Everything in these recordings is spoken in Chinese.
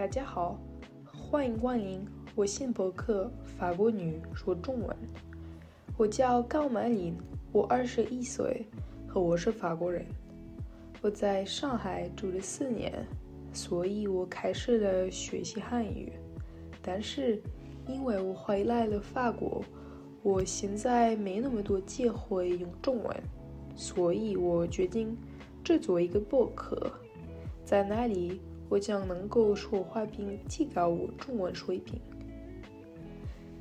大家好，欢迎光临我新博客法国女说中文。我叫高曼琳，我二十一岁，和我是法国人。我在上海住了四年，所以我开始了学习汉语。但是因为我回来了法国，我现在没那么多机会用中文，所以我决定制作一个博客，在那里。我将能够说话并提高我中文水平。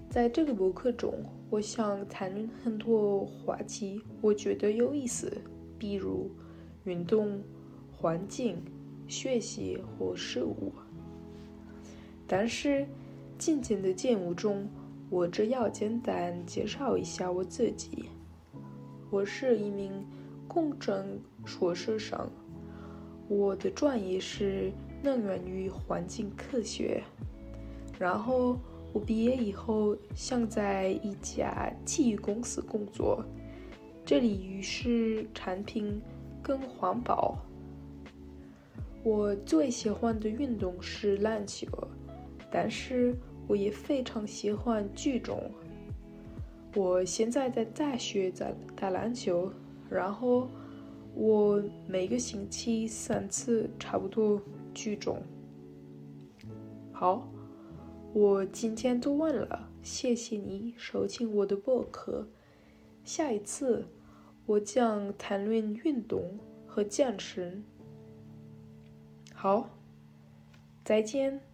在这个博客中，我想谈论很多话题，我觉得有意思，比如运动、环境、学习或食物。但是今天的节目中，我只要简单介绍一下我自己。我是一名工程硕士生，我的专业是。能源与环境科学。然后我毕业以后想在一家体育公司工作，这里于是产品更环保。我最喜欢的运动是篮球，但是我也非常喜欢举重。我现在在大学在打篮球，然后我每个星期三次，差不多。剧中，好，我今天读完了，谢谢你收听我的博客。下一次我将谈论运动和健身。好，再见。